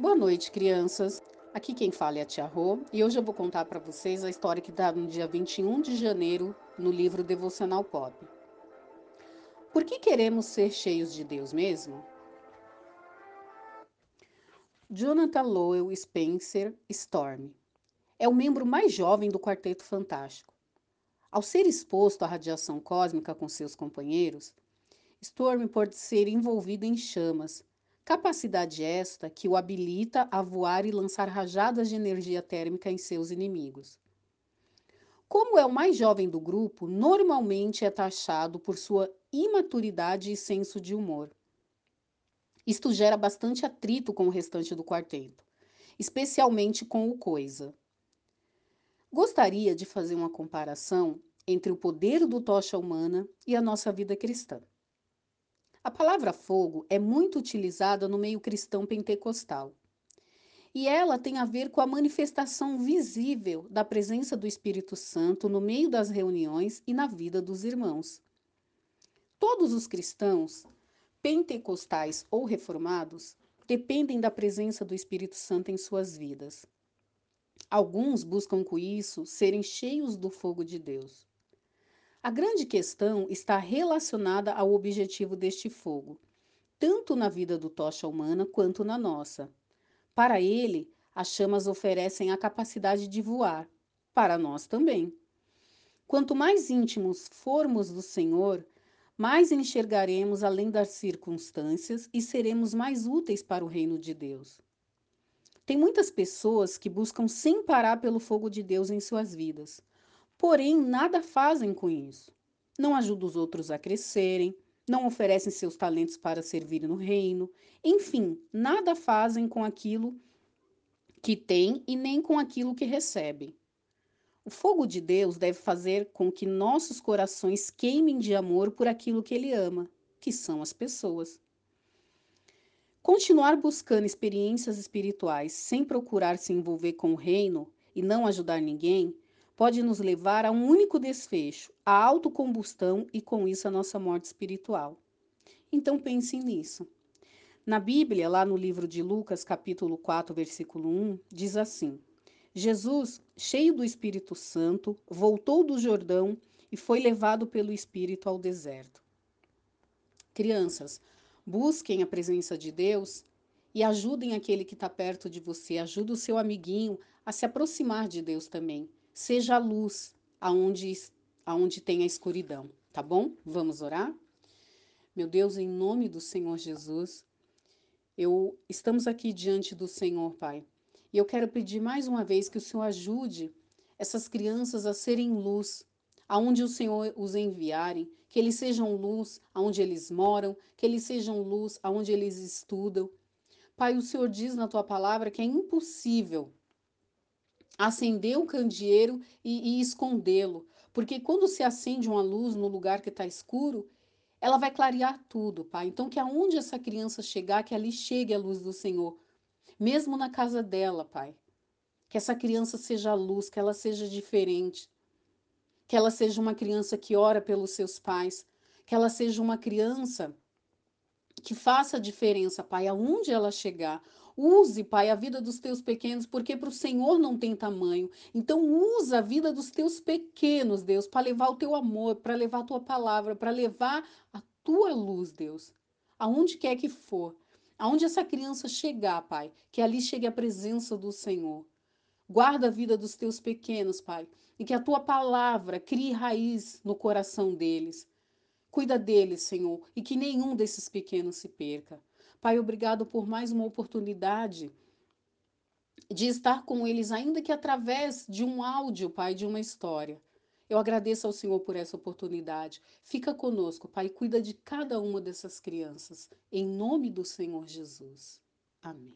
Boa noite, crianças. Aqui quem fala é a Tia Rô e hoje eu vou contar para vocês a história que dá no dia 21 de janeiro no livro Devocional Pop. Por que queremos ser cheios de Deus mesmo? Jonathan Lowell Spencer Storm é o membro mais jovem do Quarteto Fantástico. Ao ser exposto à radiação cósmica com seus companheiros, Storm pode ser envolvido em chamas Capacidade esta que o habilita a voar e lançar rajadas de energia térmica em seus inimigos. Como é o mais jovem do grupo, normalmente é taxado por sua imaturidade e senso de humor. Isto gera bastante atrito com o restante do quarteto, especialmente com o Coisa. Gostaria de fazer uma comparação entre o poder do tocha humana e a nossa vida cristã. A palavra fogo é muito utilizada no meio cristão pentecostal. E ela tem a ver com a manifestação visível da presença do Espírito Santo no meio das reuniões e na vida dos irmãos. Todos os cristãos, pentecostais ou reformados, dependem da presença do Espírito Santo em suas vidas. Alguns buscam com isso serem cheios do fogo de Deus. A grande questão está relacionada ao objetivo deste fogo, tanto na vida do tocha humana quanto na nossa. Para ele, as chamas oferecem a capacidade de voar, para nós também. Quanto mais íntimos formos do Senhor, mais enxergaremos além das circunstâncias e seremos mais úteis para o reino de Deus. Tem muitas pessoas que buscam sem parar pelo fogo de Deus em suas vidas porém nada fazem com isso. Não ajudam os outros a crescerem, não oferecem seus talentos para servir no reino, enfim, nada fazem com aquilo que têm e nem com aquilo que recebem. O fogo de Deus deve fazer com que nossos corações queimem de amor por aquilo que Ele ama, que são as pessoas. Continuar buscando experiências espirituais sem procurar se envolver com o reino e não ajudar ninguém pode nos levar a um único desfecho, a autocombustão e com isso a nossa morte espiritual. Então pensem nisso. Na Bíblia, lá no livro de Lucas, capítulo 4, versículo 1, diz assim: Jesus, cheio do Espírito Santo, voltou do Jordão e foi levado pelo Espírito ao deserto. Crianças, busquem a presença de Deus e ajudem aquele que está perto de você, ajude o seu amiguinho a se aproximar de Deus também seja a luz aonde, aonde tem a escuridão, tá bom? Vamos orar? Meu Deus, em nome do Senhor Jesus, eu estamos aqui diante do Senhor, Pai. E eu quero pedir mais uma vez que o Senhor ajude essas crianças a serem luz, aonde o Senhor os enviarem, que eles sejam luz aonde eles moram, que eles sejam luz aonde eles estudam. Pai, o Senhor diz na tua palavra que é impossível acender o candeeiro e, e escondê-lo. Porque quando se acende uma luz no lugar que está escuro, ela vai clarear tudo, Pai. Então, que aonde essa criança chegar, que ali chegue a luz do Senhor. Mesmo na casa dela, Pai. Que essa criança seja a luz, que ela seja diferente. Que ela seja uma criança que ora pelos seus pais. Que ela seja uma criança que faça a diferença, Pai, aonde ela chegar. Use, Pai, a vida dos teus pequenos, porque para o Senhor não tem tamanho. Então, usa a vida dos teus pequenos, Deus, para levar o teu amor, para levar a tua palavra, para levar a tua luz, Deus. Aonde quer que for, aonde essa criança chegar, Pai, que ali chegue a presença do Senhor. Guarda a vida dos teus pequenos, Pai, e que a tua palavra crie raiz no coração deles. Cuida deles, Senhor, e que nenhum desses pequenos se perca. Pai, obrigado por mais uma oportunidade de estar com eles, ainda que através de um áudio, Pai, de uma história. Eu agradeço ao Senhor por essa oportunidade. Fica conosco, Pai, cuida de cada uma dessas crianças. Em nome do Senhor Jesus. Amém.